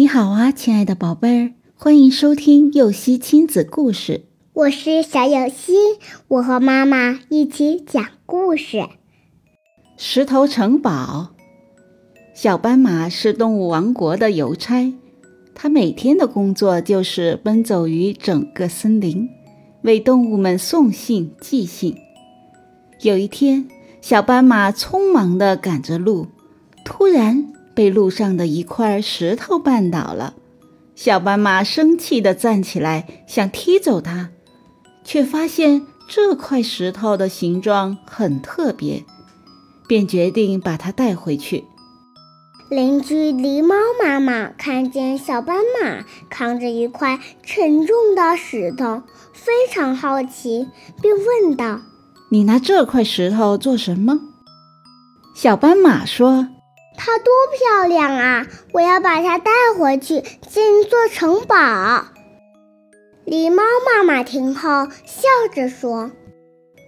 你好啊，亲爱的宝贝儿，欢迎收听幼熙亲子故事。我是小幼熙，我和妈妈一起讲故事。石头城堡，小斑马是动物王国的邮差，它每天的工作就是奔走于整个森林，为动物们送信寄信。有一天，小斑马匆忙地赶着路，突然被路上的一块石头绊倒了。小斑马生气地站起来，想踢走它，却发现这块石头的形状很特别，便决定把它带回去。邻居狸猫妈妈看见小斑马扛着一块沉重的石头，非常好奇，便问道。你拿这块石头做什么？小斑马说：“它多漂亮啊！我要把它带回去建一座城堡。”狸猫妈妈听后笑着说：“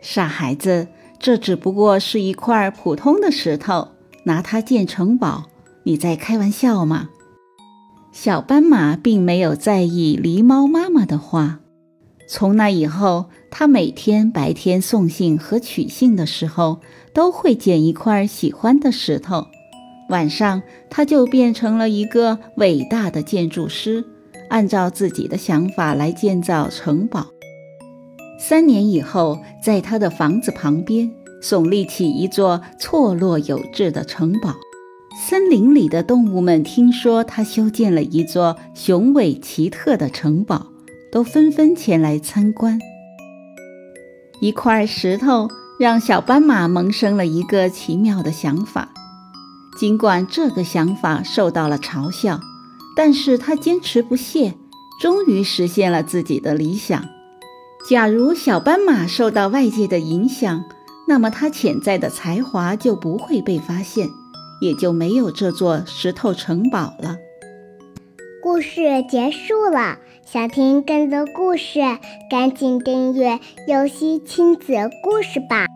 傻孩子，这只不过是一块普通的石头，拿它建城堡，你在开玩笑吗？”小斑马并没有在意狸猫妈妈的话。从那以后，他每天白天送信和取信的时候，都会捡一块喜欢的石头。晚上，他就变成了一个伟大的建筑师，按照自己的想法来建造城堡。三年以后，在他的房子旁边耸立起一座错落有致的城堡。森林里的动物们听说他修建了一座雄伟奇特的城堡。都纷纷前来参观。一块石头让小斑马萌生了一个奇妙的想法。尽管这个想法受到了嘲笑，但是他坚持不懈，终于实现了自己的理想。假如小斑马受到外界的影响，那么它潜在的才华就不会被发现，也就没有这座石头城堡了。故事结束了，想听更多故事，赶紧订阅“游戏亲子故事”吧。